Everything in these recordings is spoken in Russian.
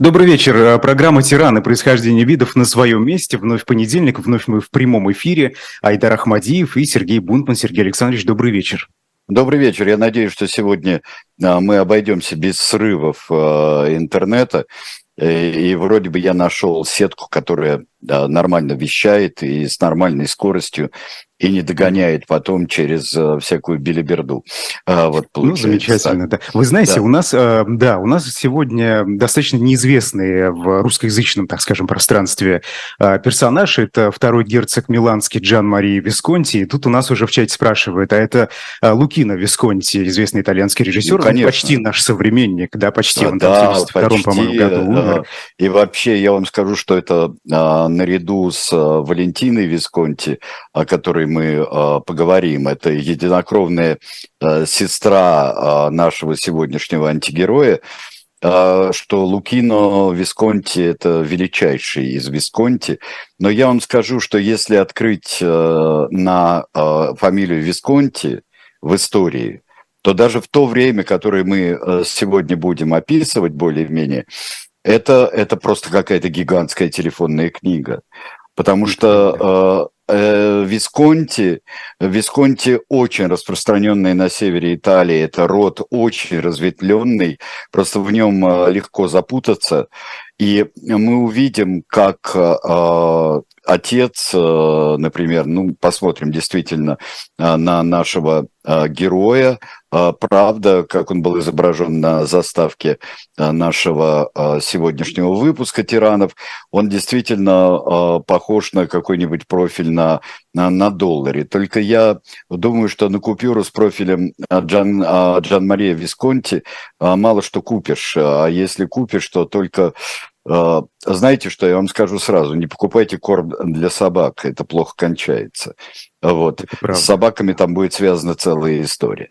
Добрый вечер. Э, программа «Тираны. Происхождение видов» на своем месте. Вновь понедельник, вновь мы в прямом эфире. Айдар Ахмадиев и Сергей Бунтман. Сергей Александрович, добрый вечер. Добрый вечер. Я надеюсь, что сегодня э, мы обойдемся без срывов э, интернета. И вроде бы я нашел сетку, которая нормально вещает и с нормальной скоростью и не догоняет потом через э, всякую билиберду. А, вот ну, замечательно, да. Вы знаете, да. у нас, э, да, у нас сегодня достаточно неизвестный в русскоязычном, так скажем, пространстве э, персонаж. Это второй герцог Миланский Джан Мария Висконти. И тут у нас уже в чате спрашивают, а это Лукино Висконти, известный итальянский режиссер, ну, конечно. почти наш современник, да, почти. Он да, там в 72 по-моему, году умер. И вообще, я вам скажу, что это наряду с Валентиной Висконти, о которой мы э, поговорим. Это единокровная э, сестра э, нашего сегодняшнего антигероя, что Лукино Висконти – это величайший из Висконти. Но я вам скажу, что если открыть на фамилию Висконти в истории, то даже в то время, которое мы сегодня будем описывать более-менее, это, это просто какая-то гигантская телефонная книга. Потому что Висконти, Висконти очень распространенный на севере Италии, это род очень разветвленный, просто в нем э, легко запутаться. И мы увидим, как э, отец, э, например, ну, посмотрим действительно э, на нашего э, героя, правда, как он был изображен на заставке нашего сегодняшнего выпуска «Тиранов», он действительно похож на какой-нибудь профиль на, на, на долларе. Только я думаю, что на купюру с профилем Джан, Джан Мария Висконти мало что купишь. А если купишь, то только а, знаете, что я вам скажу сразу? Не покупайте корм для собак, это плохо кончается. Вот. С собаками там будет связана целая история.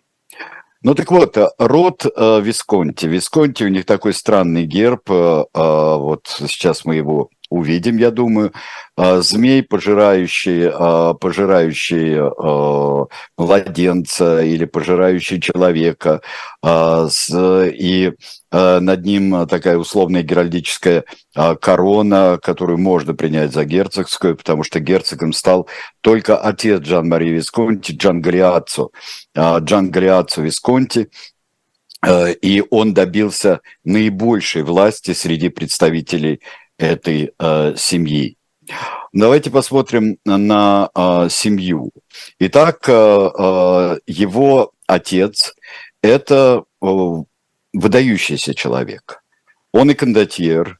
Ну так вот, род э, Висконти. Висконти, у них такой странный герб. Э, э, вот сейчас мы его увидим, я думаю. А, змей, пожирающий, а, пожирающий а, младенца или пожирающий человека, и над ним такая условная геральдическая корона, которую можно принять за герцогскую, потому что герцогом стал только отец Джан-Мари Висконти, Джан Галиаццо. Джан Галиаццо Висконти, и он добился наибольшей власти среди представителей этой э, семьи. Давайте посмотрим на э, семью. Итак, э, э, его отец – это э, выдающийся человек. Он и кондотьер,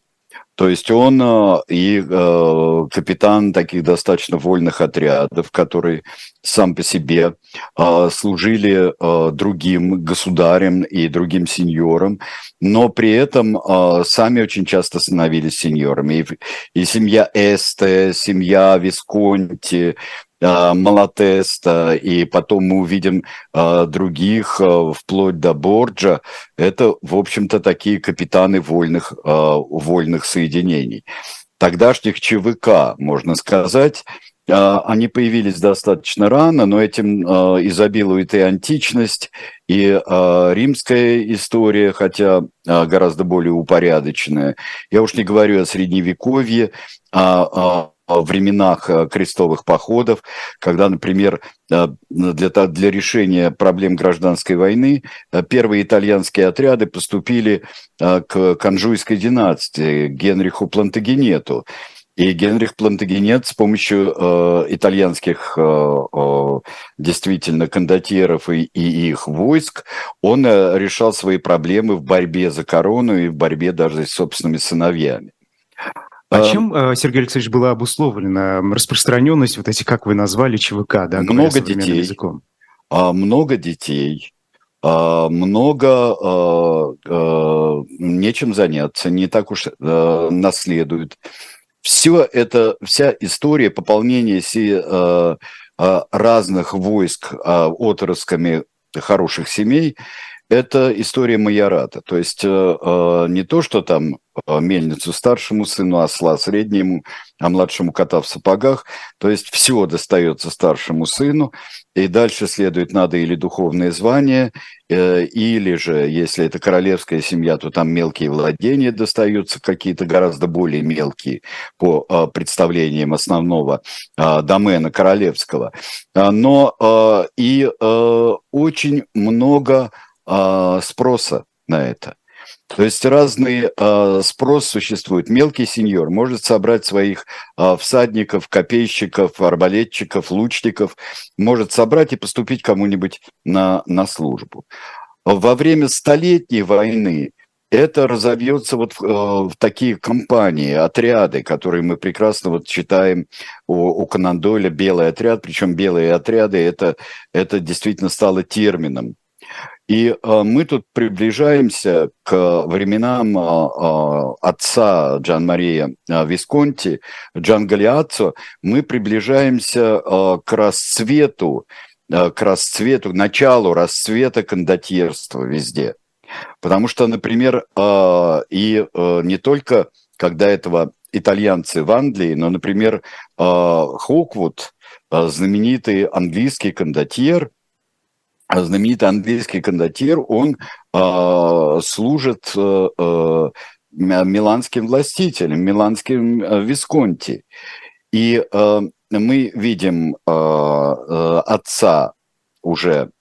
то есть он э, и э, капитан таких достаточно вольных отрядов, которые сам по себе э, служили другим государям и другим сеньорам, но при этом сами очень часто становились сеньорами. И, и семья Эсте, семья Висконти, Малатеста, и потом мы увидим а, других, а, вплоть до Борджа, это, в общем-то, такие капитаны вольных, вольных соединений. Тогдашних ЧВК, можно сказать, они появились достаточно рано, но этим изобилует и античность, и римская история, хотя гораздо более упорядоченная. Я уж не говорю о средневековье, а временах э, крестовых походов, когда, например, э, для, для решения проблем гражданской войны э, первые итальянские отряды поступили к Канжуйской династии, Генриху Плантагенету. И Генрих Плантагенет с помощью э, итальянских э, э, действительно кондотьеров и, и их войск, он э, решал свои проблемы в борьбе за корону и в борьбе даже с собственными сыновьями. А, а чем, э, Сергей Алексеевич, была обусловлена распространенность, вот эти, как вы назвали, ЧВК, да, много детей, языком? А, много детей, а, много нечем заняться, не так уж наследуют. Все это, вся история пополнения разных войск отрасками хороших семей – это история майората. То есть не то, что там э, мельницу старшему сыну, осла среднему, а младшему кота в сапогах. То есть все достается старшему сыну, и дальше следует надо или духовное звание, э, или же, если это королевская семья, то там мелкие владения достаются, какие-то гораздо более мелкие по э, представлениям основного домена королевского. Но и очень много спроса на это. То есть разный э, спрос существует. Мелкий сеньор может собрать своих э, всадников, копейщиков, арбалетчиков, лучников, может собрать и поступить кому-нибудь на, на службу. Во время Столетней войны это разовьется вот в, в такие компании, отряды, которые мы прекрасно вот читаем у, у Конан Дойля «Белый отряд», причем белые отряды это, это действительно стало термином и э, мы тут приближаемся к временам э, э, отца Джан Мария Висконти, Джан Галиаццо. Мы приближаемся к расцвету, к расцвету, началу расцвета кондотьерства везде. Потому что, например, и не только когда этого итальянцы в Англии, но, например, Хоквуд, знаменитый английский кондотьер – знаменитый английский кондотьер, он э, служит э, э, миланским властителем, миланским э, Висконти. И э, мы видим э, э, отца уже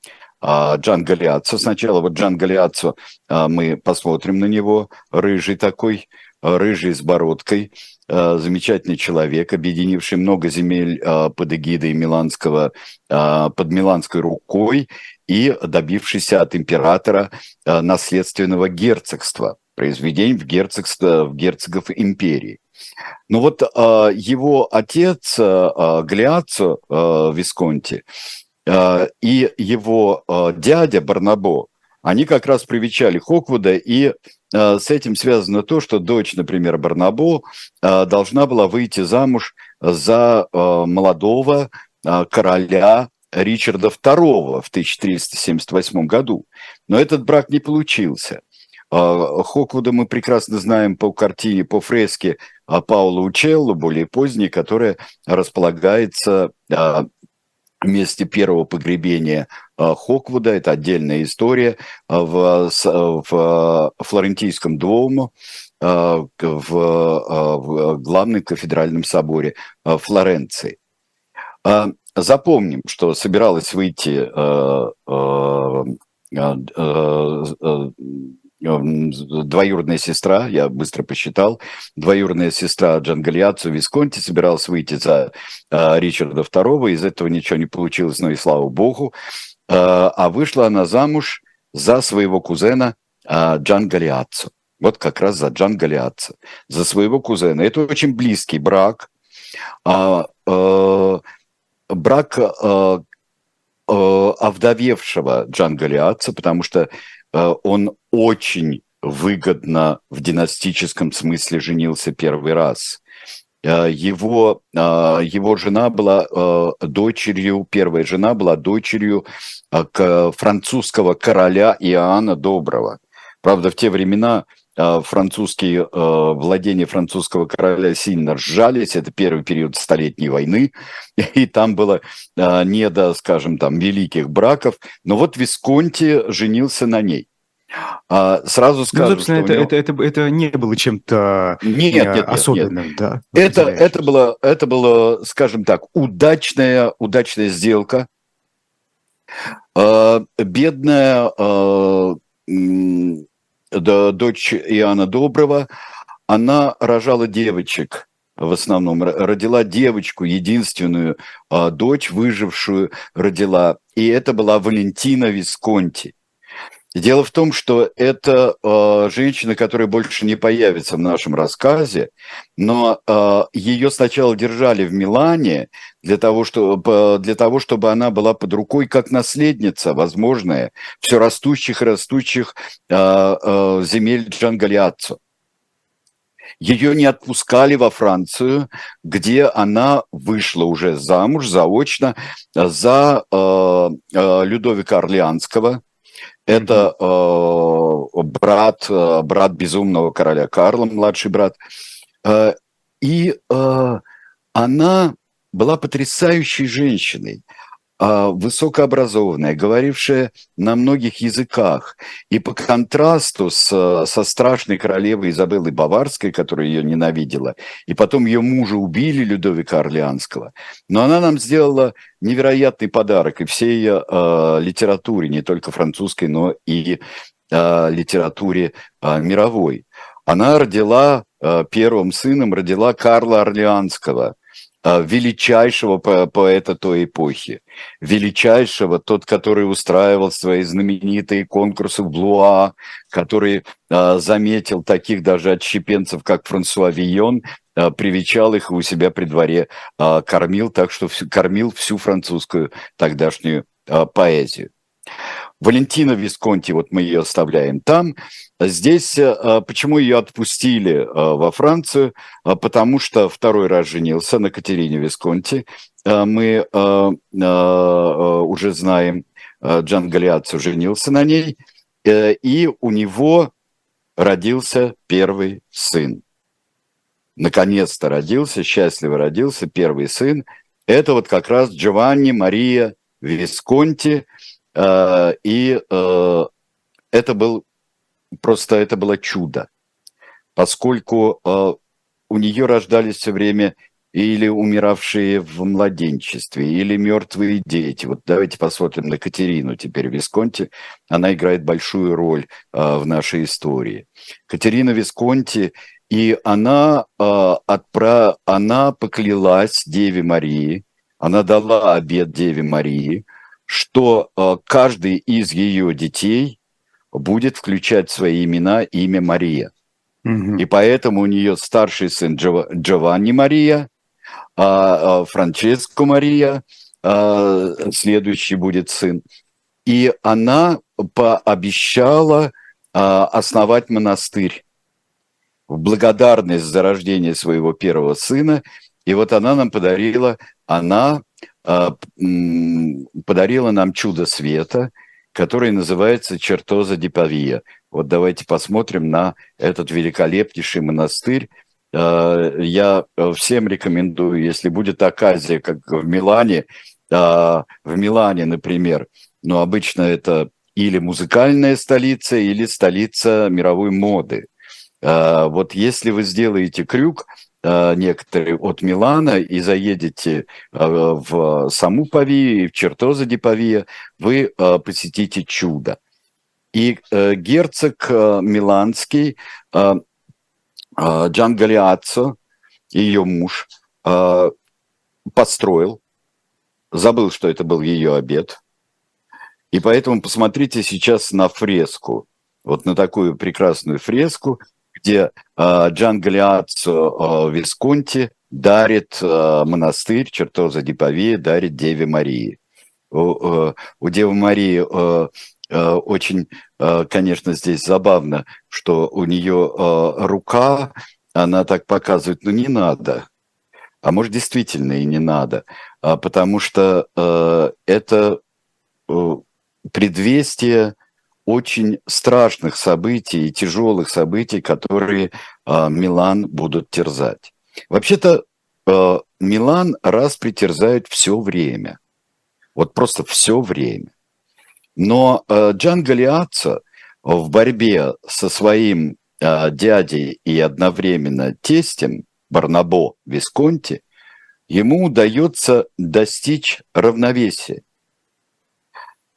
э, Джан Галиаццо. Сначала вот Джан Галиаццо, э, мы посмотрим на него, рыжий такой, рыжий с бородкой, замечательный человек, объединивший много земель под эгидой Миланского, под Миланской рукой и добившийся от императора наследственного герцогства, произведений в, герцогство, в герцогов империи. Ну вот его отец Глиаццо Висконти и его дядя Барнабо, они как раз привечали Хоквуда и Э, с этим связано то, что дочь, например, Барнабо э, должна была выйти замуж за э, молодого короля Ричарда II в 1378 году. Но этот брак не получился. Хоквуда мы прекрасно знаем по картине, по фреске Паула Учелло, более поздней, которая располагается месте первого погребения а, Хоквуда, это отдельная история, а, в, в Флорентийском Дуомо, а, в, в главном кафедральном соборе Флоренции. Запомним, что собиралась выйти двоюродная сестра, я быстро посчитал, двоюродная сестра Джангалиацу Висконти собиралась выйти за э, Ричарда II, из этого ничего не получилось, но и слава богу. Э, а вышла она замуж за своего кузена э, Джан Галиаццо. Вот как раз за Джан Галиаццо, за своего кузена. Это очень близкий брак. А, э, брак э, э, овдовевшего Джан Галиаццо, потому что Э, он очень выгодно в династическом смысле женился первый раз. Э, его, э, его жена была дочерью, первая жена была дочерью французского короля Иоанна Доброго. Правда, в те времена французские владения французского короля сильно сжались. Это первый период Столетней войны, и там было не до, скажем, там великих браков. Но вот Висконти женился на ней. А, сразу скажу, ну, собственно, это, него... это, это, это не было чем-то нет, нет, нет, особенным, нет. да? Это, это, было, это было, скажем так, удачная, удачная сделка. А, бедная а, дочь Иоанна Доброго, она рожала девочек в основном, родила девочку, единственную дочь, выжившую, родила. И это была Валентина Висконти. Дело в том, что это э, женщина, которая больше не появится в нашем рассказе, но э, ее сначала держали в Милане для того, чтобы, для того, чтобы она была под рукой как наследница, возможная, все растущих и растущих э, э, земель Джангалиаццо. Ее не отпускали во Францию, где она вышла уже замуж заочно за э, э, Людовика Орлеанского – Это э, брат, э, брат безумного короля Карла, младший брат. Э, и э, она была потрясающей женщиной. А, высокообразованная, говорившая на многих языках. И по контрасту с, со страшной королевой Изабеллой Баварской, которая ее ненавидела, и потом ее мужа убили, Людовика Орлеанского, но она нам сделала невероятный подарок и всей э, литературе, не только французской, но и э, литературе э, мировой. Она родила, первым сыном родила Карла Орлеанского – величайшего поэта той эпохи, величайшего, тот, который устраивал свои знаменитые конкурсы в Блуа, который а, заметил таких даже отщепенцев, как Франсуа Вийон, а, привечал их у себя при дворе а, кормил, так что кормил всю французскую тогдашнюю а, поэзию. Валентина Висконти, вот мы ее оставляем там. Здесь э, почему ее отпустили э, во Францию? Э, потому что второй раз женился на Катерине Висконти. Мы уже знаем, Джан Галиаццо женился на ней, и у него родился первый сын. Наконец-то родился, счастливо родился первый сын. Это вот как раз Джованни Мария Висконти – и э, это был просто это было чудо, поскольку э, у нее рождались все время или умиравшие в младенчестве, или мертвые дети. Вот давайте посмотрим на Катерину теперь Висконти. Она играет большую роль в нашей истории. Катерина Висконти, и она, отпра... она поклялась Деве Марии, она дала обед Деве Марии – что э, каждый из ее детей будет включать в свои имена имя Мария. Угу. И поэтому у нее старший сын Джованни Мария, а, а Франческо Мария, а, следующий будет сын. И она пообещала основать монастырь в благодарность за рождение своего первого сына. И вот она нам подарила, она а, подарила нам чудо света, которое называется Чертоза Дипавия. Вот давайте посмотрим на этот великолепнейший монастырь. А, я всем рекомендую, если будет оказия, как в Милане, а, в Милане, например, но обычно это или музыкальная столица, или столица мировой моды. Вот если вы сделаете крюк, Э, некоторые от Милана и заедете э, в саму Павию, в Чертоза де Павия, вы э, посетите чудо. И герцог Миланский Джан Галиаццо, ее муж, построил, забыл, что это был ее обед, и поэтому посмотрите сейчас на фреску, вот на такую прекрасную фреску, где э, Джан Галиаццо э, Висконти дарит э, монастырь Чертоза Дипавия, дарит Деве Марии. У, у Девы Марии очень, конечно, здесь забавно, что у нее рука, она так показывает, ну не надо. А может, действительно и не надо, потому что это предвестие очень страшных событий и тяжелых событий, которые э, Милан будут терзать. Вообще-то э, Милан раз притерзает все время. Вот просто все время. Но э, Джан Галиаццо в борьбе со своим дядей и одновременно тестем Барнабо Висконти, ему удается достичь равновесия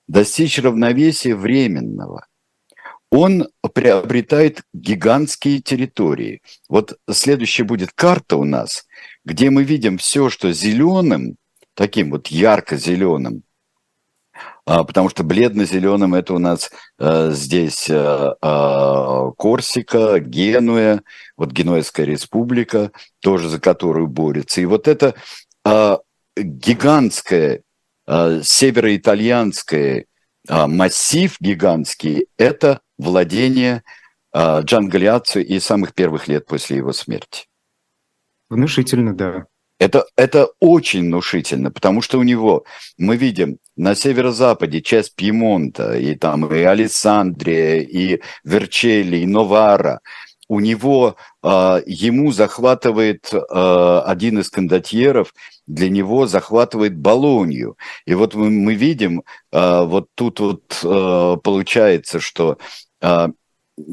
достичь равновесия временного. Он приобретает гигантские территории. Вот следующая будет карта у нас, где мы видим все, что зеленым, таким вот ярко-зеленым, а, потому что бледно-зеленым это у нас а, здесь а, а, Корсика, Генуя, вот Генуэзская республика, тоже за которую борется. И вот это а, гигантская североитальянский а, массив гигантский – это владение Джан Галиаццо и самых первых лет после его смерти. Внушительно, да. Это, это очень внушительно, потому что у него, мы видим, на северо-западе часть Пьемонта, и там и Александрия, и Верчелли, и Новара, у него, э, ему захватывает э, один из кондотьеров, для него захватывает Болонью. И вот мы, мы видим, э, вот тут вот получается, что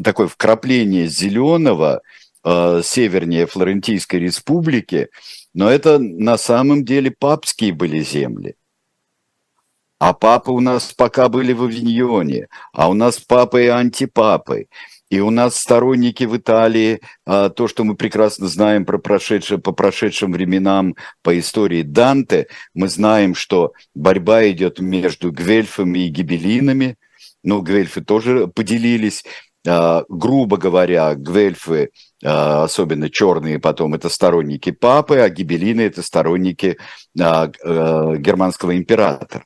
такое вкрапление зеленого севернее Флорентийской республики, но это на самом деле папские были земли. А папы у нас пока были в Авиньоне, а у нас папы и антипапы. И у нас сторонники в Италии, а, то, что мы прекрасно знаем про прошедшее, по прошедшим временам, по истории Данте, мы знаем, что борьба идет между гвельфами и гибелинами. Ну, гвельфы тоже поделились. А, грубо говоря, гвельфы, а, особенно черные потом, это сторонники папы, а гибелины – это сторонники германского императора.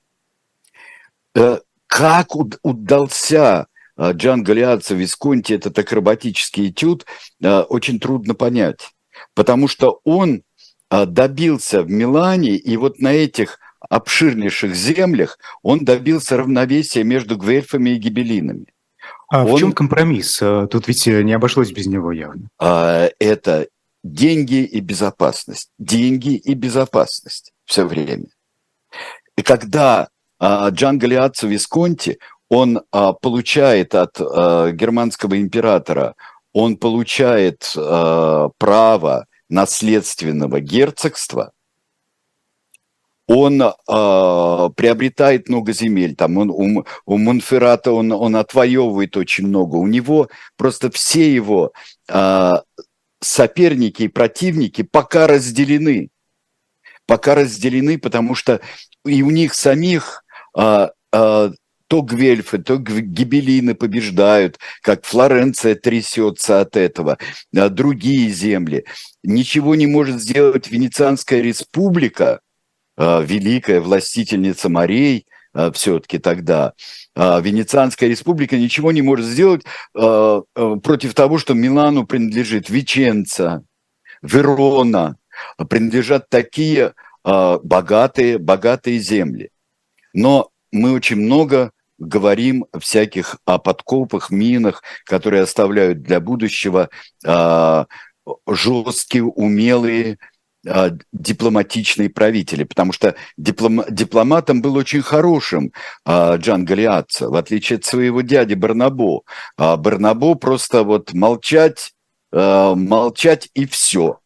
Э, как удался Джан Галиатца Висконти этот акробатический этюд а, очень трудно понять, потому что он а, добился в Милане, и вот на этих обширнейших землях он добился равновесия между гвельфами и гибелинами. А он, в чем компромисс? Тут ведь не обошлось без него явно. Это деньги и безопасность. Деньги и безопасность все время. И когда Джан Галиатцо Висконти, он а, получает от а, германского императора, он получает а, право наследственного герцогства, он а, приобретает много земель, там он, у, у Монферрата он, он отвоевывает очень много, у него просто все его а, соперники и противники пока разделены, пока разделены, потому что и у них самих а, а, то гвельфы, то гибелины побеждают, как Флоренция трясется от этого, а другие земли. Ничего не может сделать Венецианская республика, а, великая властительница морей, а, все-таки тогда. Венецианская республика ничего не может сделать против того, что Милану принадлежит Веченца, Верона, принадлежат такие богатые, богатые земли. Но мы очень много говорим всяких о подкопах, минах, которые оставляют для будущего э, жесткие, умелые, э, дипломатичные правители, потому что диплом, дипломатом был очень хорошим э, Джан Галиатца, в отличие от своего дяди Барнабо. А Барнабо просто вот молчать, э, молчать и все.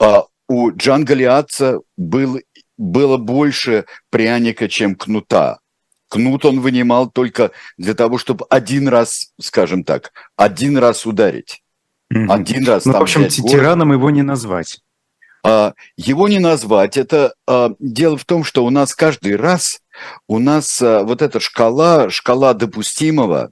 А у Джан Галиатца был, было больше пряника, чем кнута. Кнут он вынимал только для того, чтобы один раз, скажем так, один раз ударить. Mm-hmm. Один раз. Ну, в общем, тираном его не назвать. А, его не назвать. Это а, дело в том, что у нас каждый раз, у нас а, вот эта шкала, шкала допустимого,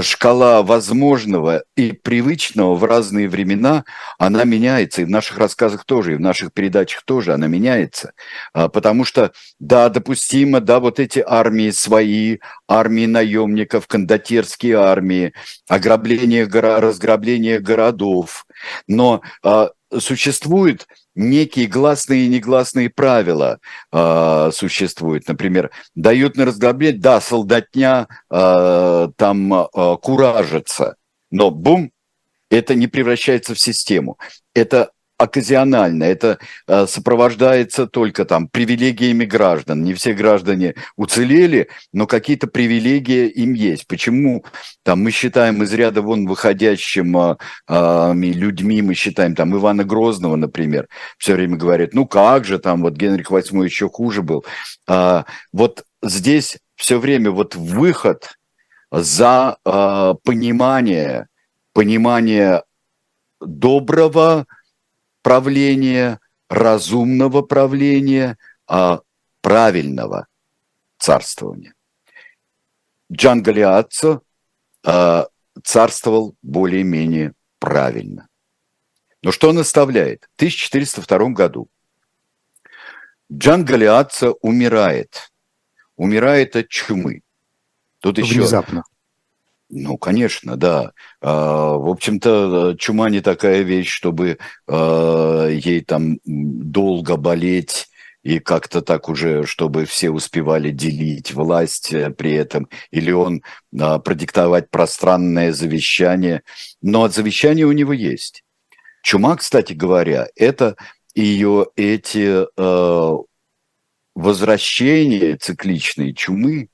шкала возможного и привычного в разные времена, она меняется. И в наших рассказах тоже, и в наших передачах тоже она меняется. А, потому что, да, допустимо, да, вот эти армии свои, армии наемников, кондотерские армии, ограбление, разграбление городов. Но а, существует некие гласные и негласные правила э, существуют. Например, дают на разглобление, да, солдатня э, там э, куражится, но бум, это не превращается в систему. Это оказионально, это э, сопровождается только там привилегиями граждан. Не все граждане уцелели, но какие-то привилегии им есть. Почему там мы считаем из ряда вон выходящим э, э, людьми, мы считаем там Ивана Грозного, например, все время говорят, ну как же там, вот Генрих VIII еще хуже был. А, вот здесь все время вот выход за понимание, понимание доброго, правления, разумного правления, а правильного царствования. Джан Галиатцо э, царствовал более-менее правильно. Но что он оставляет? В 1402 году Джан Галиатцо умирает. Умирает от чумы. Тут еще... Внезапно. Ну, конечно, да. А, в общем-то, чума не такая вещь, чтобы а, ей там долго болеть и как-то так уже, чтобы все успевали делить власть э, при этом, или он а, продиктовать пространное завещание. Но от завещания у него есть. Чума, кстати говоря, это ее эти э, возвращения цикличные чумы,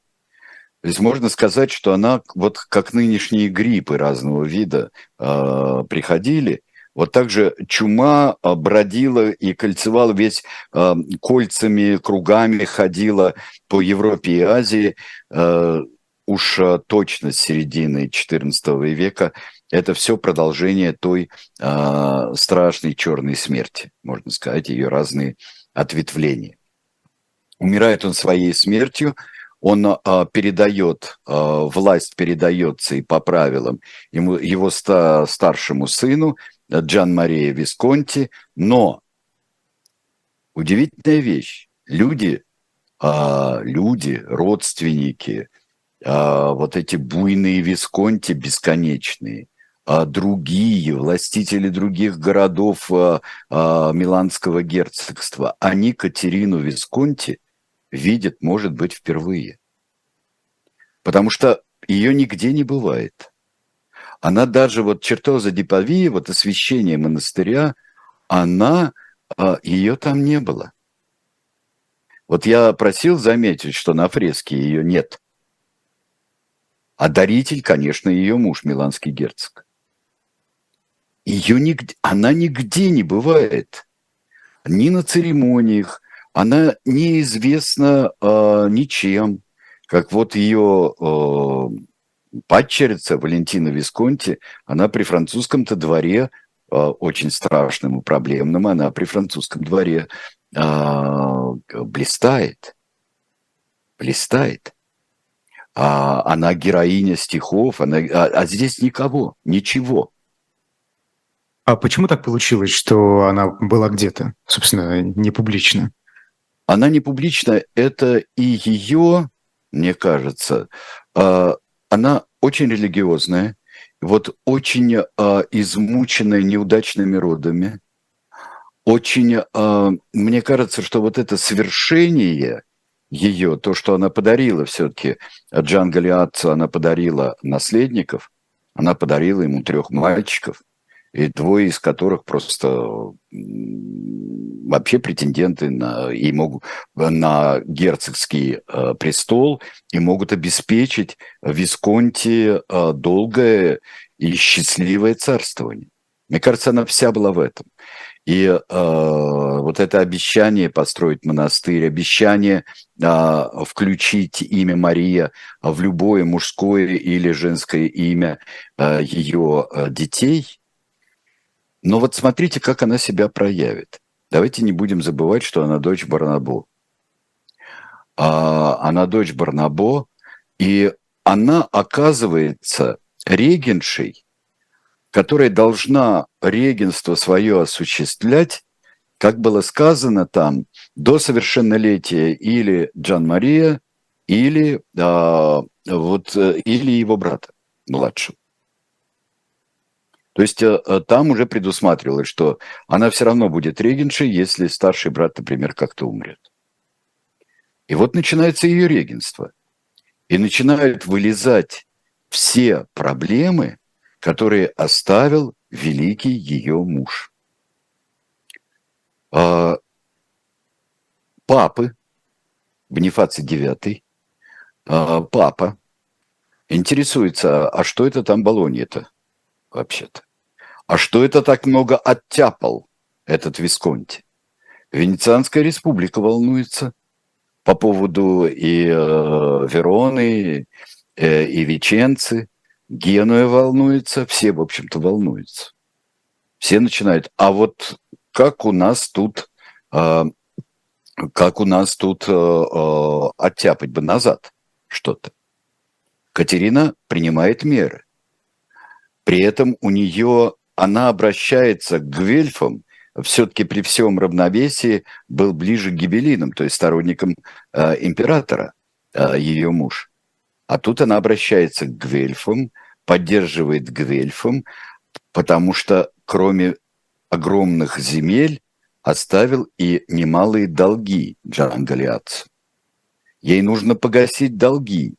то есть можно сказать, что она, вот как нынешние гриппы разного вида э, приходили, вот так же чума а, бродила и кольцевала весь э, кольцами, кругами ходила по Европе и Азии. Э, уж точно с середины XIV века это все продолжение той э, страшной черной смерти, можно сказать, ее разные ответвления. Умирает он своей смертью, он а, передает, а, власть передается и по правилам ему, его ста, старшему сыну Джан Мария Висконти, но удивительная вещь, люди, а, люди, родственники, а, вот эти буйные Висконти бесконечные, а другие властители других городов а, а, Миланского герцогства, они Катерину Висконти – видит, может быть, впервые. Потому что ее нигде не бывает. Она даже, вот чертоза Дипавии, вот освящение монастыря, она, а, ее там не было. Вот я просил заметить, что на фреске ее нет. А даритель, конечно, ее муж, миланский герцог. Ее нигде, она нигде не бывает. Ни на церемониях, она неизвестна э, ничем, как вот ее э, падчерица Валентина Висконти, она при французском-то дворе э, очень страшным и проблемным, она при французском дворе э, блистает, блистает. А, она героиня стихов, она, а, а здесь никого, ничего. А почему так получилось, что она была где-то, собственно, не публично? Она не публичная, это и ее, мне кажется, а, она очень религиозная, вот очень а, измученная неудачными родами, очень, а, мне кажется, что вот это совершение ее, то, что она подарила все-таки Джан Галиатцу, она подарила наследников, она подарила ему трех мальчиков, и двое из которых просто вообще претенденты на, и могут, на герцогский э, престол и могут обеспечить Висконти э, долгое и счастливое царствование. Мне кажется, она вся была в этом. И э, вот это обещание построить монастырь, обещание э, включить имя Мария в любое мужское или женское имя э, ее э, детей. Но вот смотрите, как она себя проявит. Давайте не будем забывать, что она дочь Барнабо. А, она дочь Барнабо, и она оказывается регеншей, которая должна регенство свое осуществлять, как было сказано там, до совершеннолетия или Джан Мария, или, а, вот, э, или его брата младшего. То есть э, э, там уже предусматривалось, что она все равно будет регеншей, если старший брат, например, как-то умрет. И вот начинается ее регенство. И начинают вылезать все проблемы, которые оставил великий ее муж. А, папы, Бонифаций IX, а, папа, интересуется, а что это там Болонья-то вообще-то? А что это так много оттяпал этот Висконти? Венецианская республика волнуется по поводу и э, Вероны, э, и Веченцы. Генуя волнуется, все, в общем-то, волнуются. Все начинают. А вот как у нас тут, э, как у нас тут э, э, оттяпать бы назад что-то? Катерина принимает меры. При этом у нее она обращается к гвельфам, все-таки при всем равновесии был ближе к гибелинам, то есть сторонникам э, императора, э, ее муж. А тут она обращается к гвельфам, поддерживает Гвельфом, потому что кроме огромных земель оставил и немалые долги Джан Галиацу. Ей нужно погасить долги.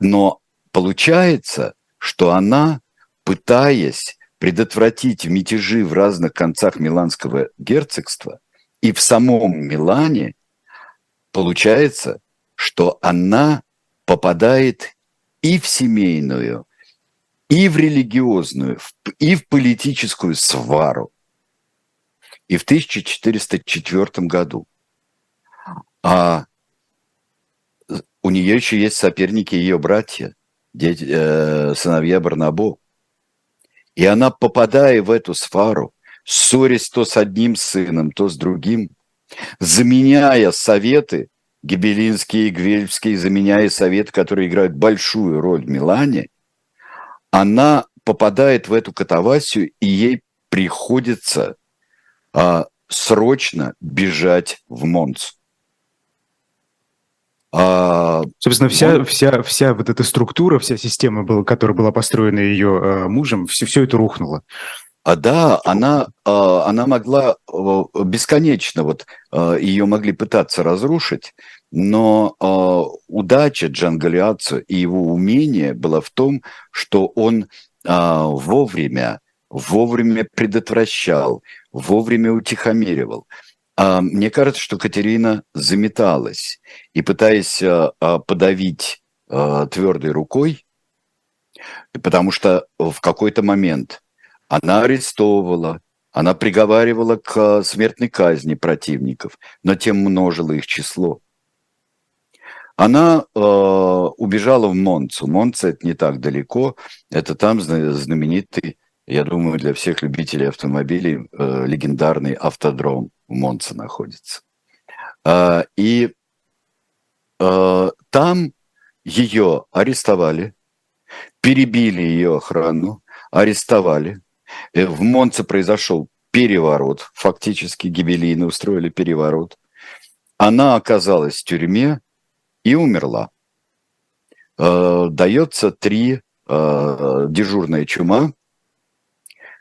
Но получается, что она, пытаясь предотвратить мятежи в разных концах Миланского герцогства и в самом Милане, получается, что она попадает и в семейную, и в религиозную, и в политическую свару. И в 1404 году. А у нее еще есть соперники ее братья, дети, э, сыновья Барнабо. И она, попадая в эту сфару, ссорясь то с одним сыном, то с другим, заменяя советы, гибелинские и гвельфские, заменяя советы, которые играют большую роль в Милане, она попадает в эту катавасию, и ей приходится а, срочно бежать в Монц. А, Собственно, вся, он... вся, вся вот эта структура, вся система, была, которая была построена ее э, мужем, все, все это рухнуло. А да, она, а, она могла бесконечно, вот ее могли пытаться разрушить, но удача Джангалиацу и его умение было в том, что он вовремя, вовремя предотвращал, вовремя утихомиривал. А, мне кажется, что Катерина заметалась и пытаясь а, а, подавить твердой рукой, потому что в какой-то момент она арестовывала, она приговаривала к смертной казни противников, но тем множила их число. Она э, убежала в Монцу. Монца это не так далеко. Это там знаменитый, я думаю, для всех любителей автомобилей э, легендарный автодром Монце находится. А, и а, там ее арестовали, перебили ее охрану, арестовали. Э, в Монце произошел переворот, фактически гибелины устроили переворот. Она оказалась в тюрьме и умерла. А, дается три дежурная чума,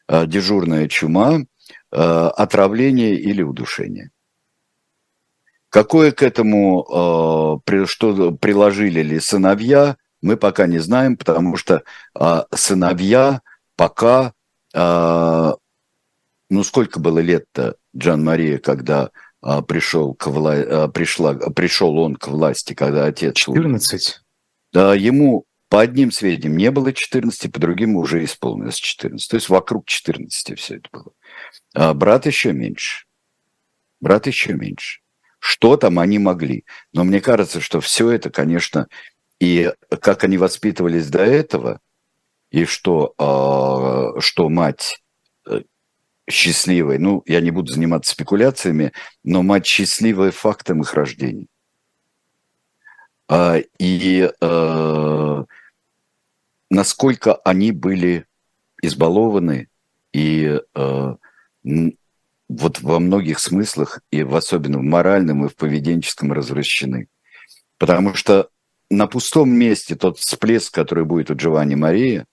дежурная чума, отравление или удушение. Какое к этому, э, что приложили ли сыновья, мы пока не знаем, потому что э, сыновья пока, ну сколько было лет-то Джан Мария, когда пришел, к вла... пришла... пришел он к власти, когда отец... 14. Да, ему по одним сведениям не было 14, по другим уже исполнилось 14. То есть вокруг 14 все это было. А брат еще меньше. Брат еще меньше. Что там они могли? Но мне кажется, что все это, конечно, и как они воспитывались до этого, и что, э, что мать э, счастливой, ну, я не буду заниматься спекуляциями, но мать счастливая фактом их рождения. А, и э, насколько они были избалованы и э, вот во многих смыслах, и в особенно в моральном и в поведенческом развращены. Потому что на пустом месте тот всплеск, который будет у Джованни Мария,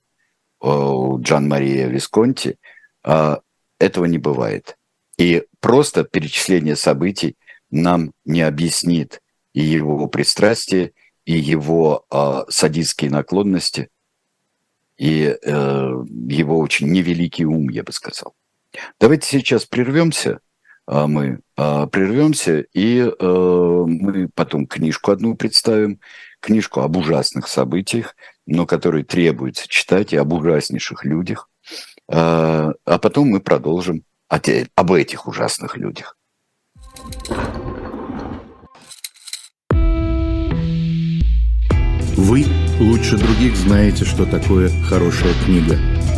у Джан Мария Висконти, а, этого не бывает. И просто перечисление событий нам не объяснит и его пристрастие, и его э, садистские наклонности, и э, его очень невеликий ум, я бы сказал. Давайте сейчас прервемся, а, мы а, прервемся, и э, мы потом книжку одну представим, книжку об ужасных событиях, но которые требуется читать, и об ужаснейших людях. А, а потом мы продолжим об этих ужасных людях. Вы лучше других знаете, что такое хорошая книга –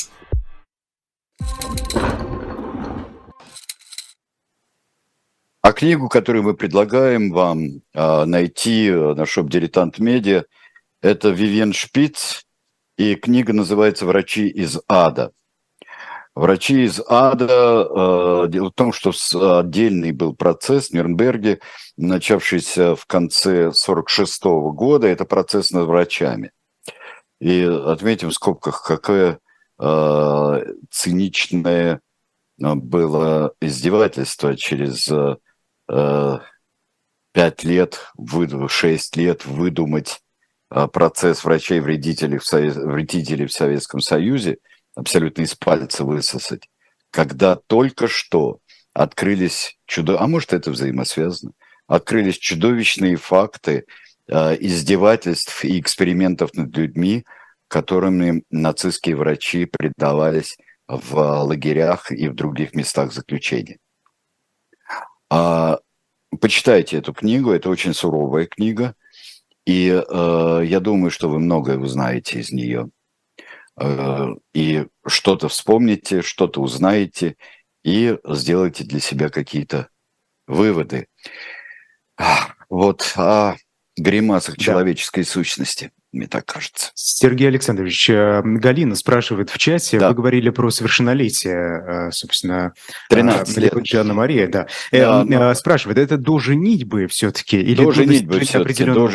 Книгу, которую мы предлагаем вам а, найти на шоп «Дилетант Медиа», это Вивен Шпиц, и книга называется «Врачи из ада». Врачи из ада. А, дело в том, что отдельный был процесс в Нюрнберге, начавшийся в конце 1946 года. Это процесс над врачами. И отметим в скобках, какое э, циничное было издевательство через э, лет, шесть лет выдумать э, процесс врачей-вредителей в, Совет, вредителей в Советском Союзе, абсолютно из пальца высосать, когда только что открылись чудо... А может, это взаимосвязано? Открылись чудовищные факты Э, издевательств и экспериментов над людьми, которыми нацистские врачи предавались в лагерях и в других местах заключения. А, почитайте эту книгу, это очень суровая книга, и э, я думаю, что вы многое узнаете из нее. Э, и что-то вспомните, что-то узнаете, и сделайте для себя какие-то выводы. Вот. А гримасах да. человеческой сущности, мне так кажется. Сергей Александрович, э, Галина спрашивает в чате, да. вы говорили про совершеннолетие, э, собственно, 13 э, лет. Жанна Мария, да. да но... Спрашивает, это до женитьбы все-таки? Или до женитьбы все-таки, до,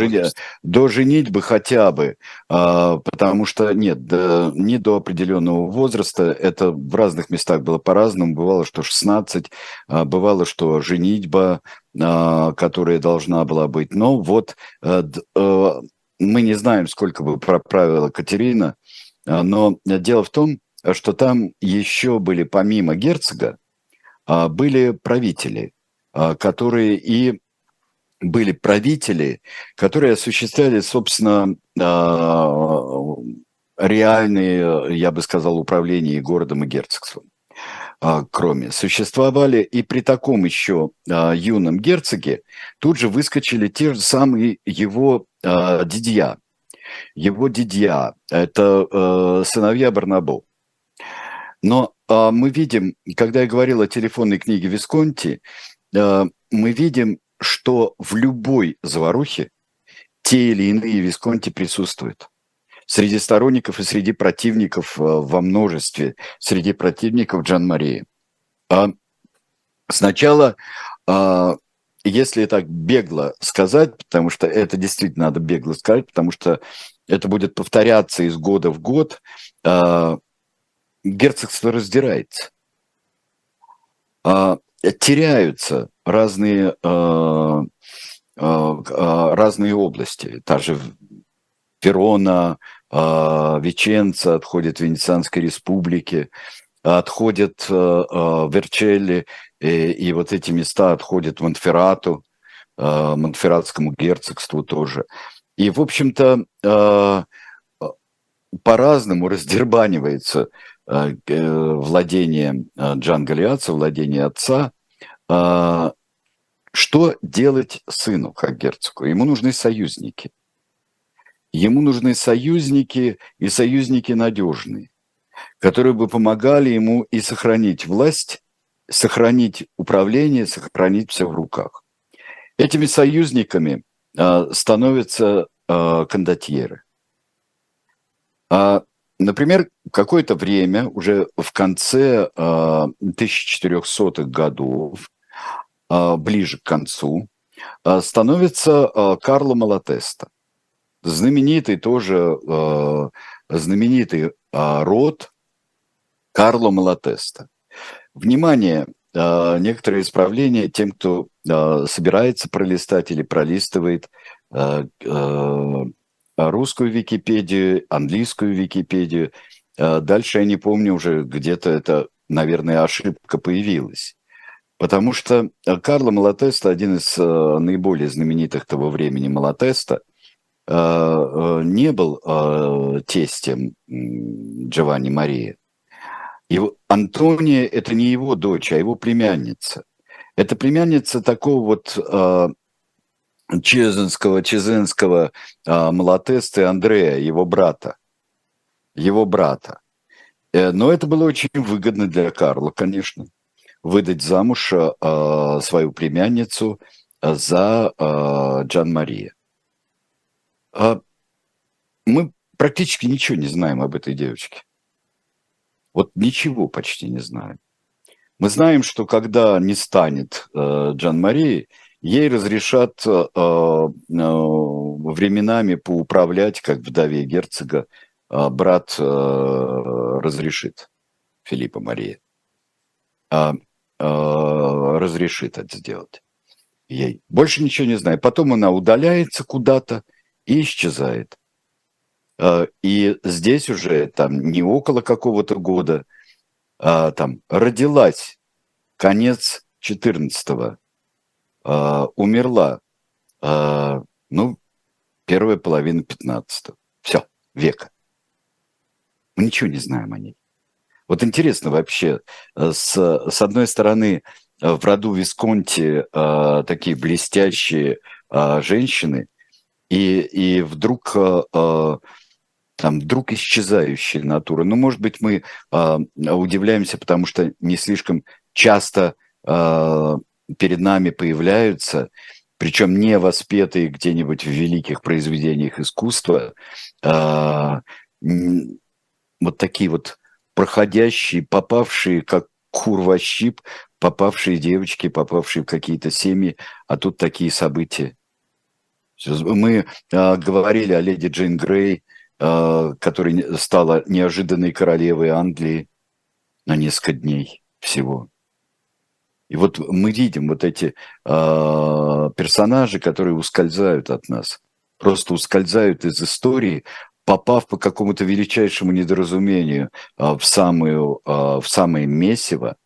до женитьбы хотя бы, а, потому что, нет, до... не до определенного возраста, это в разных местах было по-разному, бывало, что 16, а, бывало, что женитьба, а, которая должна была быть. Но вот мы не знаем, сколько бы проправила Катерина, а, но дело в том, что там еще были, помимо герцога, а, были правители, которые и были правители, которые осуществляли, собственно, реальные, я бы сказал, управление городом и герцогством. А, кроме. Существовали и при таком еще а, юном герцоге тут же выскочили те же самые его а, дидья. Его дидья – это сыновья Барнабо. Но мы видим, когда я говорил о телефонной книге Висконти, мы видим, что в любой заварухе те или иные Висконти присутствуют среди сторонников и среди противников э, во множестве, среди противников Джан Марии. А сначала, а, если так бегло сказать, потому что это действительно надо бегло сказать, потому что это будет повторяться из года в год, а, герцогство раздирается. Теряются разные разные области, та же Верона, Веченца, отходит Венецианской республике, отходит а, а, Верчелли, и, и вот эти места отходят Монферрату, Монферратскому герцогству тоже. И, в общем-то, по-разному раздербанивается владение Джан Галиаца, владение отца. Что делать сыну, как герцогу? Ему нужны союзники – Ему нужны союзники и союзники надежные, которые бы помогали ему и сохранить власть, сохранить управление, сохранить все в руках. Этими союзниками э, становятся э, кондотьеры. А, например, какое-то время, уже в конце э, 1400-х годов, э, ближе к концу, э, становится э, Карло Малатеста знаменитый тоже, э, знаменитый э, род Карло Малатеста. Внимание, э, некоторые исправления тем, кто э, собирается пролистать или пролистывает э, э, русскую Википедию, английскую Википедию. Э, дальше я не помню уже, где-то это наверное, ошибка появилась. Потому что Карло Малатеста, один из наиболее знаменитых того времени Малатеста, не был тестем Джованни Марии. Его, Антония – это не его дочь, а его племянница. Это племянница такого вот э, чезенского, чезенского э, Малатесты Андрея, его брата. Его брата. Э, но это было очень выгодно для Карла, конечно. Выдать замуж э, свою племянницу за э, Джан Мария. Э, мы практически ничего не знаем об этой девочке. Вот ничего почти не знаем. Мы знаем, что когда не станет э, Джан Марии, ей разрешат э, э, временами поуправлять, как вдове герцога, э, брат э, разрешит Филиппа Мария. Э, э, разрешит это сделать ей. Больше ничего не знаю. Потом она удаляется куда-то и исчезает. А, и здесь уже там не около какого-то года, а там родилась конец 14-го, а, умерла, а, ну, первая половина 15-го. Все, века. Мы ничего не знаем о ней. Вот интересно вообще, э, с, с одной стороны, э, в роду Висконти э, такие блестящие э, женщины, и, и вдруг э, э там вдруг исчезающая натура. Ну, может быть, мы э, удивляемся, потому что не слишком часто э, перед нами появляются, причем не воспетые где-нибудь в великих произведениях искусства, э, вот такие вот проходящие, попавшие как кур щип, попавшие девочки, попавшие в какие-то семьи, а тут такие события. Мы э, говорили о леди Джейн Грей, Э, которая стала неожиданной королевой Англии на несколько дней всего. И вот мы видим вот эти э, персонажи, которые ускользают от нас, просто ускользают из истории, попав по какому-то величайшему недоразумению э, в, самую, э, в самое месиво,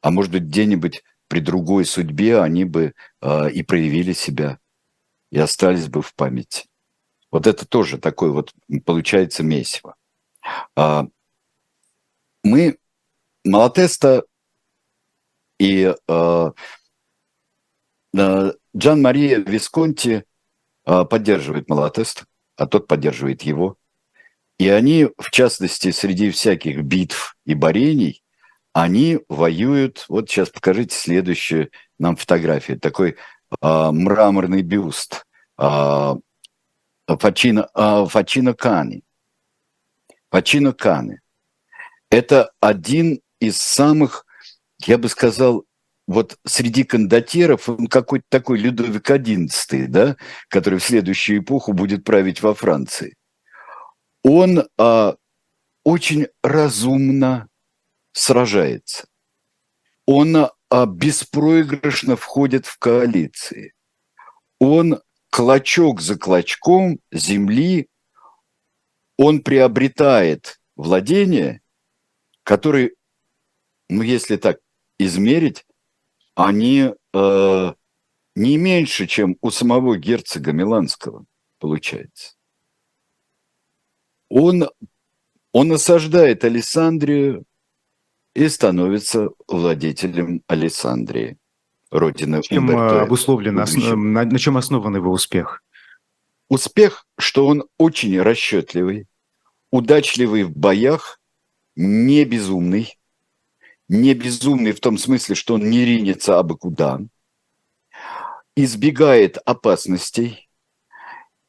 а может быть где-нибудь при другой судьбе они бы э, и проявили себя, и остались бы в памяти. Вот это тоже такой вот получается месиво. А, мы Малатеста и а, Джан Мария Висконти а, поддерживает Малатеста, а тот поддерживает его. И они, в частности, среди всяких битв и борений, они воюют. Вот сейчас покажите следующую нам фотографию. Такой мраморный бюст э, Фачино, э, Фачино Кани. Фачино Кани. Это один из самых, я бы сказал, вот среди кондотеров он какой-то такой Людовик XI, да, который в следующую эпоху будет править во Франции. Он а, очень разумно сражается. Он а, беспроигрышно входит в коалиции. Он клочок за клочком земли он приобретает владения, которые, ну, если так измерить, они э, не меньше, чем у самого герцога Миланского, получается. Он, он осаждает Александрию и становится владетелем Александрии родины чем Умберто. обусловлен, основ... на, на чем основан его успех? Успех, что он очень расчетливый, удачливый в боях, не безумный, не безумный в том смысле, что он не ринется абы куда, избегает опасностей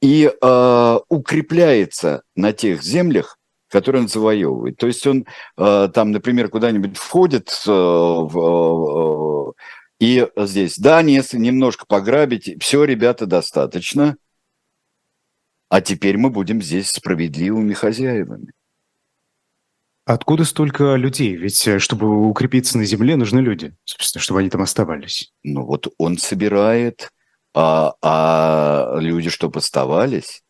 и э, укрепляется на тех землях, которые он завоевывает. То есть он э, там, например, куда-нибудь входит э, в, э, и здесь, да, если немножко пограбить, все, ребята, достаточно. А теперь мы будем здесь справедливыми хозяевами. Откуда столько людей? Ведь э, чтобы укрепиться на земле, нужны люди, собственно, чтобы они там оставались. Ну вот он собирает, а, а люди, чтобы оставались,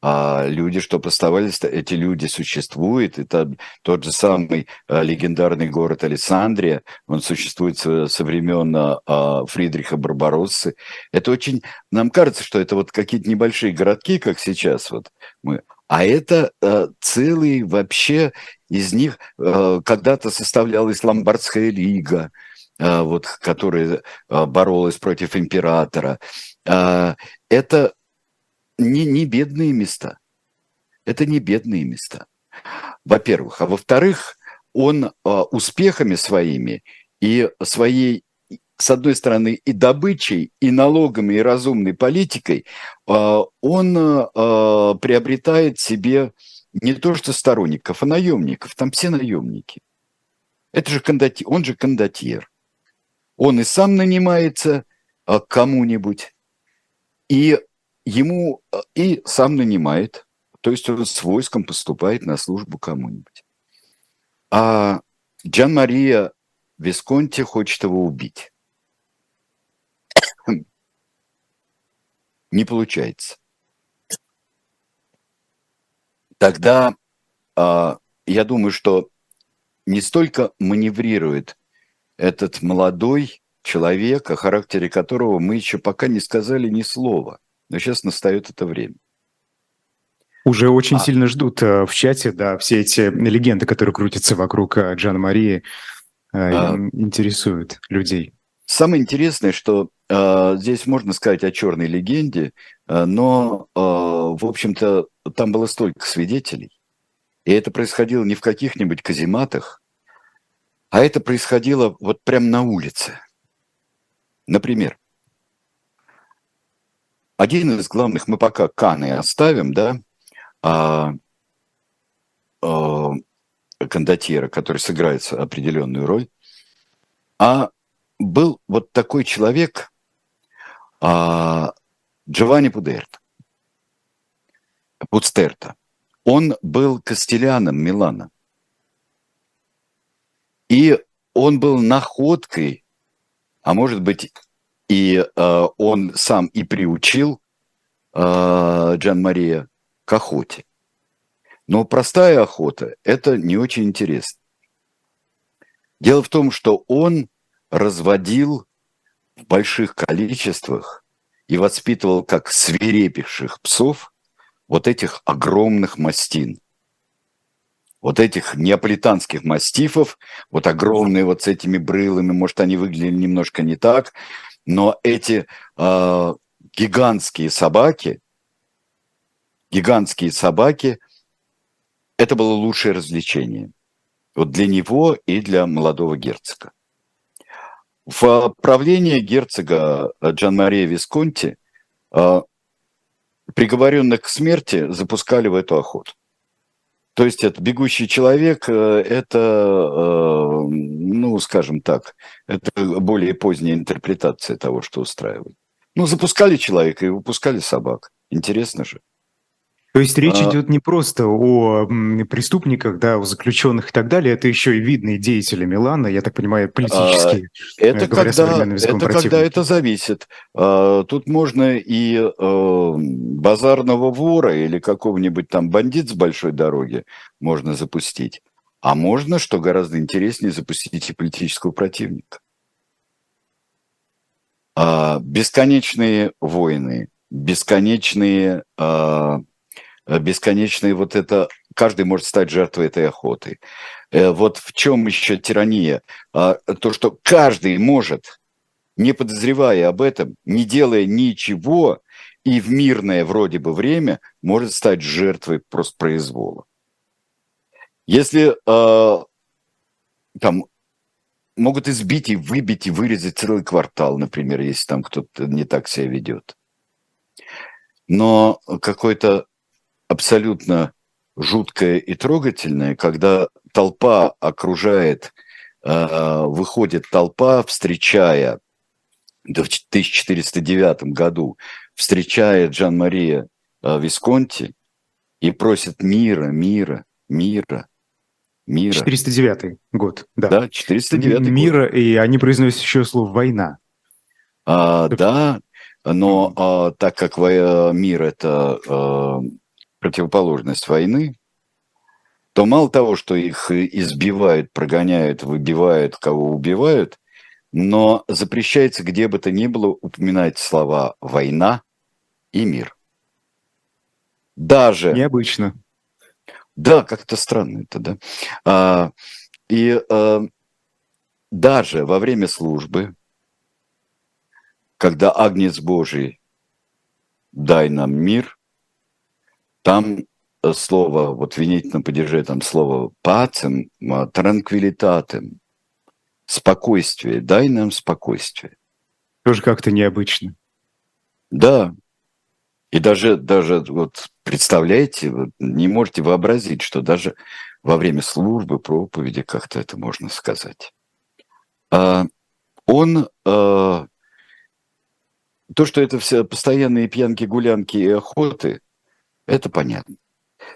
а люди, чтобы оставались, эти люди существуют. Это тот же самый а, легендарный город Александрия, он существует со, времен а, Фридриха Барбароссы. Это очень, нам кажется, что это вот какие-то небольшие городки, как сейчас вот мы, а это а, целый вообще из них а, когда-то составлялась Ломбардская лига, а, вот, которая а, боролась против императора. А, это не, не бедные места. Это не бедные места. Во-первых. А во-вторых, он э, успехами своими и своей, с одной стороны, и добычей, и налогами, и разумной политикой, э, он э, приобретает себе не то что сторонников, а наемников. Там все наемники. Это же кондотьер, он же кондотьер. Он и сам нанимается кому-нибудь, и ему э, и сам нанимает, то есть он с войском поступает на службу кому-нибудь. А Джан Мария Висконти хочет его убить. Не получается. Тогда а, я думаю, что не столько маневрирует этот молодой человек, о характере которого мы еще пока не сказали ни слова – но сейчас настает это время. Уже очень а... сильно ждут э, в чате, да, все эти легенды, которые крутятся вокруг э, Джана Марии, э, а... интересуют людей. Самое интересное, что э, здесь можно сказать о черной легенде, э, но, э, в общем-то, там было столько свидетелей, и это происходило не в каких-нибудь казематах, а это происходило вот прямо на улице. Например, один из главных, мы пока Каны оставим, да, а, а, кондотьера, который сыграет определенную роль, а был вот такой человек а, Джованни Пудерто, Пуцтерто. Он был кастеляном Милана. И он был находкой, а может быть и э, он сам и приучил э, Джан Мария к охоте. Но простая охота – это не очень интересно. Дело в том, что он разводил в больших количествах и воспитывал как свирепейших псов вот этих огромных мастин. Вот этих неаполитанских мастифов, вот огромные вот с этими брылами, может, они выглядели немножко не так, но эти э, гигантские собаки, гигантские собаки, это было лучшее развлечение. Вот для него и для молодого герцога. В правлении герцога Джан-Мария Висконти э, приговоренных к смерти запускали в эту охоту. То есть это бегущий человек, э, это, э, ну, скажем так, это более поздняя интерпретация того, что устраивает. Ну, запускали человека и выпускали собак. Интересно же. То есть речь а... идет не просто о преступниках, да, о заключенных и так далее, это еще и видные деятели Милана, я так понимаю, политические. А, это говоря, когда, это когда это зависит. А, тут можно и а, базарного вора или какого-нибудь там бандит с большой дороги можно запустить. А можно, что гораздо интереснее, запустить и политического противника. А, бесконечные войны, бесконечные а, Э, бесконечные вот это, каждый может стать жертвой этой охоты. Э, вот в чем еще тирания? А, то, что каждый может, не подозревая об этом, не делая ничего, и в мирное вроде бы время может стать жертвой просто произвола. Если э, там могут избить и выбить и вырезать целый квартал, например, если там кто-то не так себя ведет. Но какой-то абсолютно жуткое и трогательное, когда толпа окружает, э, выходит толпа, встречая в 1409 году, встречая Джан-Мария э, Висконти и просит мира, мира, мира, мира. 409 год, да. Да, 409 Мира, год. и они произносят еще слово «война». А, да, но а, так как мир – это противоположность войны, то мало того, что их избивают, прогоняют, выбивают, кого убивают, но запрещается где бы то ни было упоминать слова «война» и «мир». Даже... Необычно. Да, как-то странно это, да. А, и а, даже во время службы, когда Агнец Божий «дай нам мир», там э, слово, вот винительно падеже, там слово «пацем», «транквилитатем», спокойствие, дай нам спокойствие. Тоже как-то необычно. Да. И даже, даже вот представляете, вот не можете вообразить, что даже во время службы, проповеди, как-то это можно сказать. А, он, а, то, что это все постоянные пьянки, гулянки и охоты, это понятно.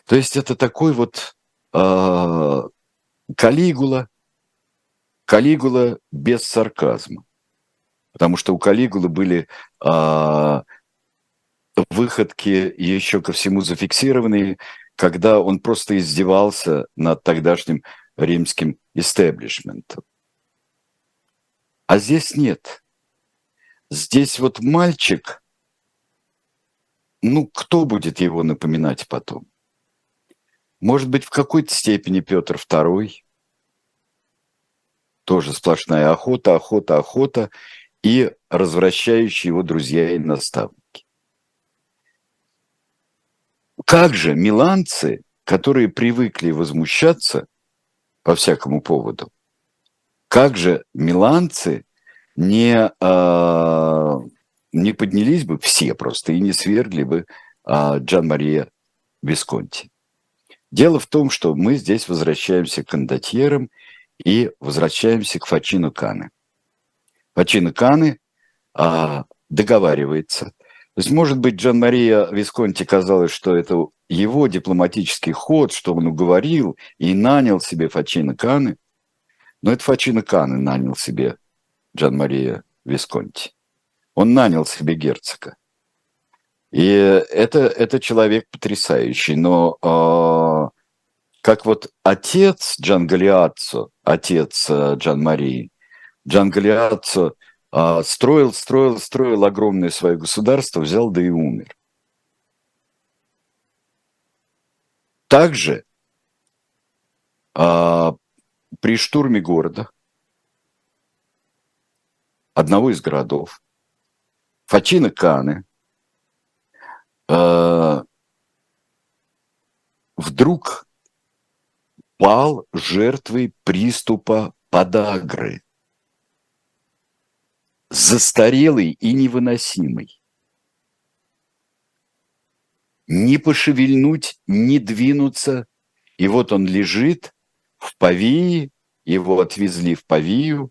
То есть это такой вот а, Калигула, Калигула без сарказма. Потому что у Калигулы были а, выходки еще ко всему зафиксированные, когда он просто издевался над тогдашним римским истеблишментом. А здесь нет. Здесь вот мальчик, ну, кто будет его напоминать потом? Может быть, в какой-то степени Петр II, тоже сплошная охота, охота, охота, и развращающие его друзья и наставники. Как же миланцы, которые привыкли возмущаться по всякому поводу, как же миланцы не, а, не поднялись бы все просто и не свергли бы а, Джан Мария Висконти. Дело в том, что мы здесь возвращаемся к кондотьерам – и возвращаемся к Фачину Каны. Фачино Каны а, договаривается. То есть, может быть, Джан Мария Висконти казалось, что это его дипломатический ход, что он уговорил и нанял себе Фачино Каны, но это Фачино Каны нанял себе Джан Мария Висконти. Он нанял себе герцога. И это, это человек потрясающий, но э, как вот отец Джан Галиаццо, отец э, Джан Марии, Джан Галиаццо а, строил, строил, строил огромное свое государство, взял да и умер. Также а, при штурме города, одного из городов, Фачина Каны, а, вдруг пал жертвой приступа подагры. Застарелый и невыносимый. Не пошевельнуть, не двинуться. И вот он лежит в Павии, его отвезли в Павию,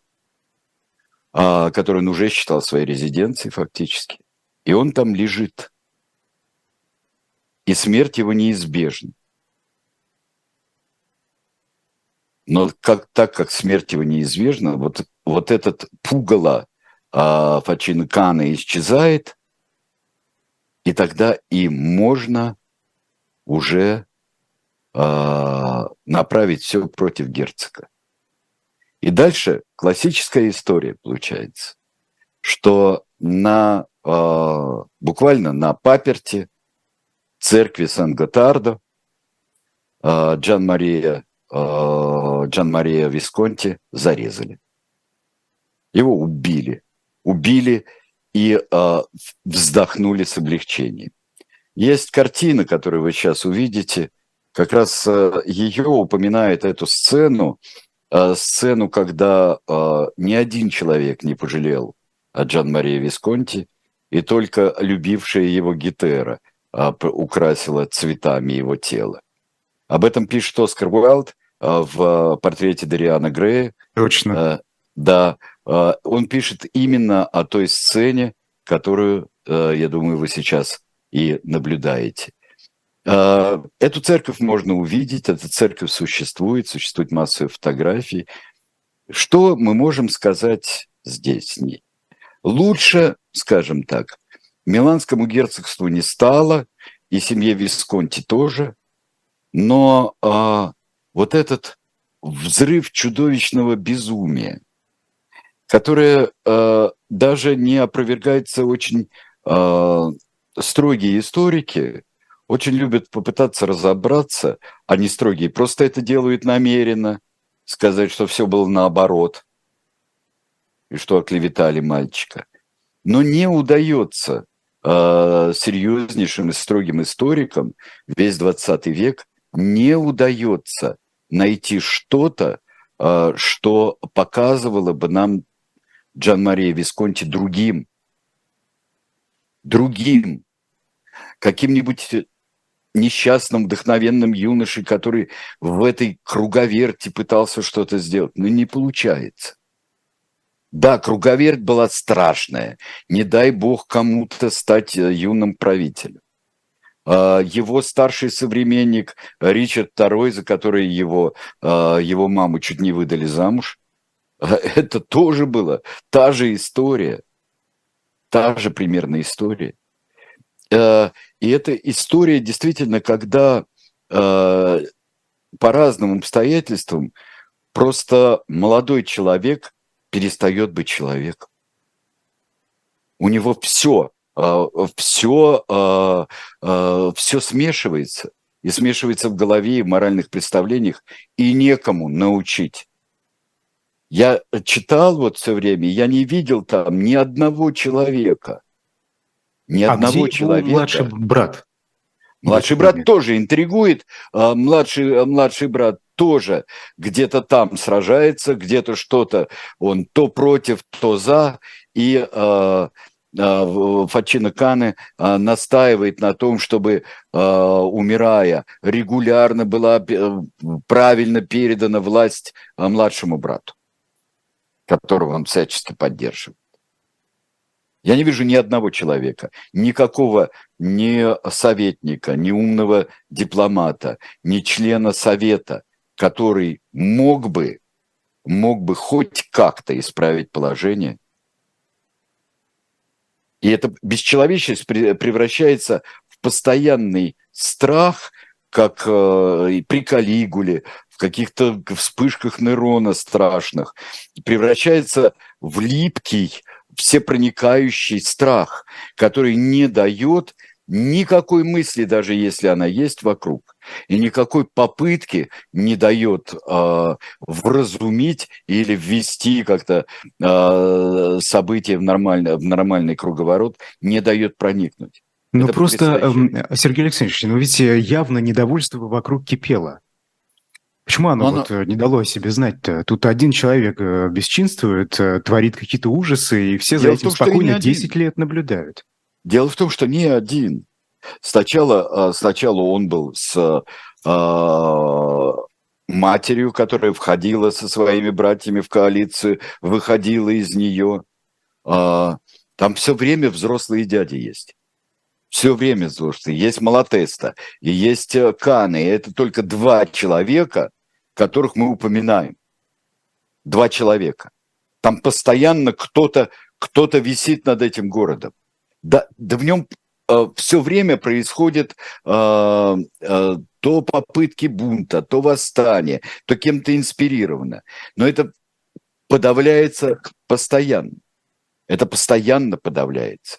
а, которую он уже считал своей резиденцией фактически. И он там лежит. И смерть его неизбежна. Но как, так как смерть его неизбежна, вот, вот этот пугало а, Фачина исчезает, и тогда и можно уже а, направить все против герцога. И дальше классическая история получается, что на а, буквально на паперте церкви Сан-Готардо а, Джан Мария Э, Джан Мария Висконти зарезали. Его убили. Убили и э, вздохнули с облегчением. Есть картина, которую вы сейчас увидите, как раз э, ее упоминает эту сцену, э, сцену, когда э, ни один человек не пожалел о Джан Марии Висконти, и только любившая его Гетера э, украсила цветами его тело. Об этом пишет Оскар Уайлд Э, в портрете Дариана Грея. Точно. Э, да, э, он пишет именно о той сцене, которую, я думаю, вы сейчас и наблюдаете. Эту церковь можно увидеть, эта церковь существует, существует масса фотографий. Что мы можем сказать здесь? Лучше, скажем так, Миланскому герцогству не стало, и семье Висконти тоже. Но а, вот этот взрыв чудовищного безумия, которое а, даже не опровергается очень а, строгие историки, очень любят попытаться разобраться, они строгие, просто это делают намеренно, сказать, что все было наоборот, и что оклеветали мальчика. Но не удается э, серьезнейшим и строгим историкам весь 20 век не удается найти что-то, э, что показывало бы нам Джан Мария Висконти другим, другим, каким-нибудь несчастным, вдохновенным юношей, который в этой круговерти пытался что-то сделать. Но не получается. Да, круговерть была страшная. Не дай бог кому-то стать э, юным правителем. А, его старший современник Ричард II, за который его, а, его маму чуть не выдали замуж, это тоже было та же история, та же примерно история. А, и эта история действительно, когда по разным обстоятельствам просто молодой человек перестает быть человеком. У него все, все, а, все а, смешивается. И смешивается в голове и в моральных представлениях, и некому научить. Я читал вот все время, я не видел там ни одного человека. Ни а одного где человека. младший брат? Младший брат тоже интригует, младший, младший брат тоже где-то там сражается, где-то что-то он то против, то за, и э, э, Фачина Каны э, настаивает на том, чтобы, э, умирая, регулярно была правильно передана власть младшему брату, которого он всячески поддерживает. Я не вижу ни одного человека, никакого ни советника, ни умного дипломата, ни члена совета, который мог бы, мог бы хоть как-то исправить положение. И эта бесчеловечность превращается в постоянный страх, как э, при Калигуле, в каких-то вспышках нейрона страшных, превращается в липкий, всепроникающий страх, который не дает никакой мысли, даже если она есть вокруг, и никакой попытки не дает э, вразумить или ввести как-то э, события в нормальный, в нормальный круговорот, не дает проникнуть. Ну просто, э, Сергей Александрович, ну ведь явно недовольство вокруг кипело. Почему оно, оно... вот э, не дало о себе знать-то? Тут один человек э, бесчинствует, э, творит какие-то ужасы, и все Дело за этим том, спокойно 10 лет наблюдают. Дело в том, что не один. Сначала, а, сначала он был с а, матерью, которая входила со своими братьями в коалицию, выходила из нее. А, там все время взрослые дяди есть. Все время взрослые. Есть Малатеста и есть э, Каны. И это только два человека, которых мы упоминаем. Два человека. Там постоянно кто-то кто висит над этим городом да, да в нем э, все время происходит э, э, то попытки бунта, то восстание, то кем-то инспирировано. Но это подавляется постоянно. Это постоянно подавляется.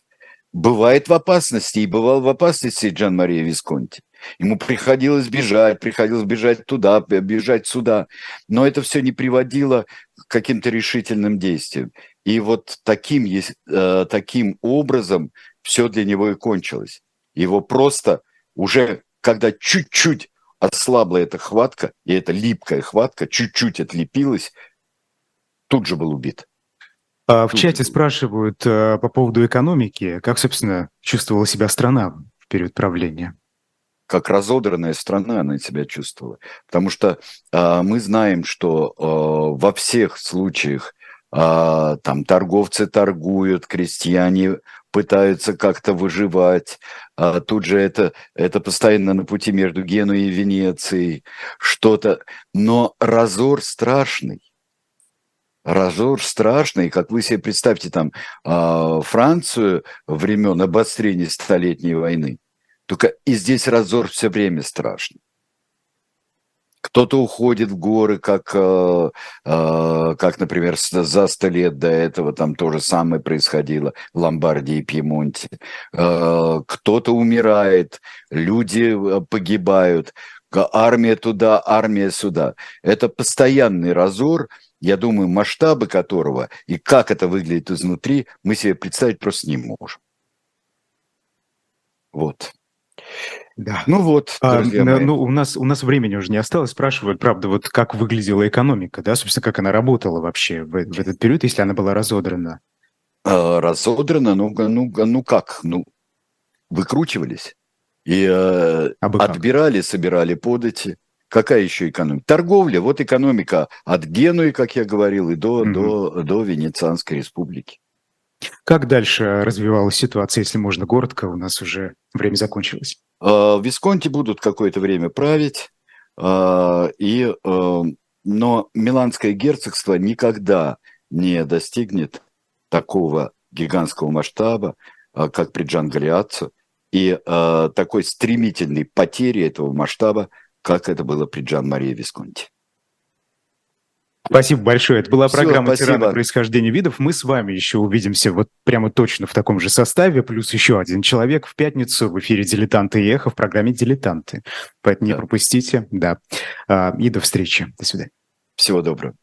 Бывает в опасности, и бывал в опасности Джан Мария Висконти. Ему приходилось бежать, приходилось бежать туда, бежать сюда. Но это все не приводило к каким-то решительным действиям. И вот таким, э, таким образом все для него и кончилось. Его просто уже, когда чуть-чуть ослабла эта хватка, и эта липкая хватка чуть-чуть отлепилась, тут же был убит. А в чате спрашивают э, по поводу экономики. Как, собственно, чувствовала себя страна в период правления? Как разодранная страна она себя чувствовала. Потому что э, мы знаем, что э, во всех случаях а, там торговцы торгуют, крестьяне пытаются как-то выживать. А тут же это, это постоянно на пути между Генуей и Венецией, что-то. Но разор страшный. Разор страшный, как вы себе представьте там а, Францию времен обострения Столетней войны. Только и здесь разор все время страшный. Кто-то уходит в горы, как, э, э, как, например, за сто лет до этого там то же самое происходило в Ломбардии и Пьемонте. Кто-то умирает, люди погибают, армия туда, армия сюда. Это постоянный разор, я думаю, масштабы которого и как это выглядит изнутри, мы себе представить просто не можем. Вот. Да. Ну вот, а, ну, у нас у нас времени уже не осталось. Спрашивают, правда, вот как выглядела экономика, да, собственно, как она работала вообще в, в этот период, если она была разодрана? А, разодрана, ну, ну, ну как, ну, выкручивались и э, отбирали, собирали подати. Какая еще экономика? Торговля. Вот экономика от Генуи, как я говорил, и до, mm до, до Венецианской республики. Как дальше развивалась ситуация, если можно коротко? У нас уже время закончилось. А, Висконти будут какое-то время править, а, и, а, но Миланское герцогство никогда не достигнет такого гигантского масштаба, как при Джан Галиатцо, и такой стремительной потери этого масштаба, как это было при Джан Марии Висконти. Спасибо большое. Это была Все, программа спасибо. «Тираны происхождения видов». Мы с вами еще увидимся вот прямо точно в таком же составе, плюс еще один человек в пятницу в эфире «Дилетанты и эхо» в программе «Дилетанты». Поэтому да. не пропустите. Да. А, и до встречи. До свидания. Всего доброго.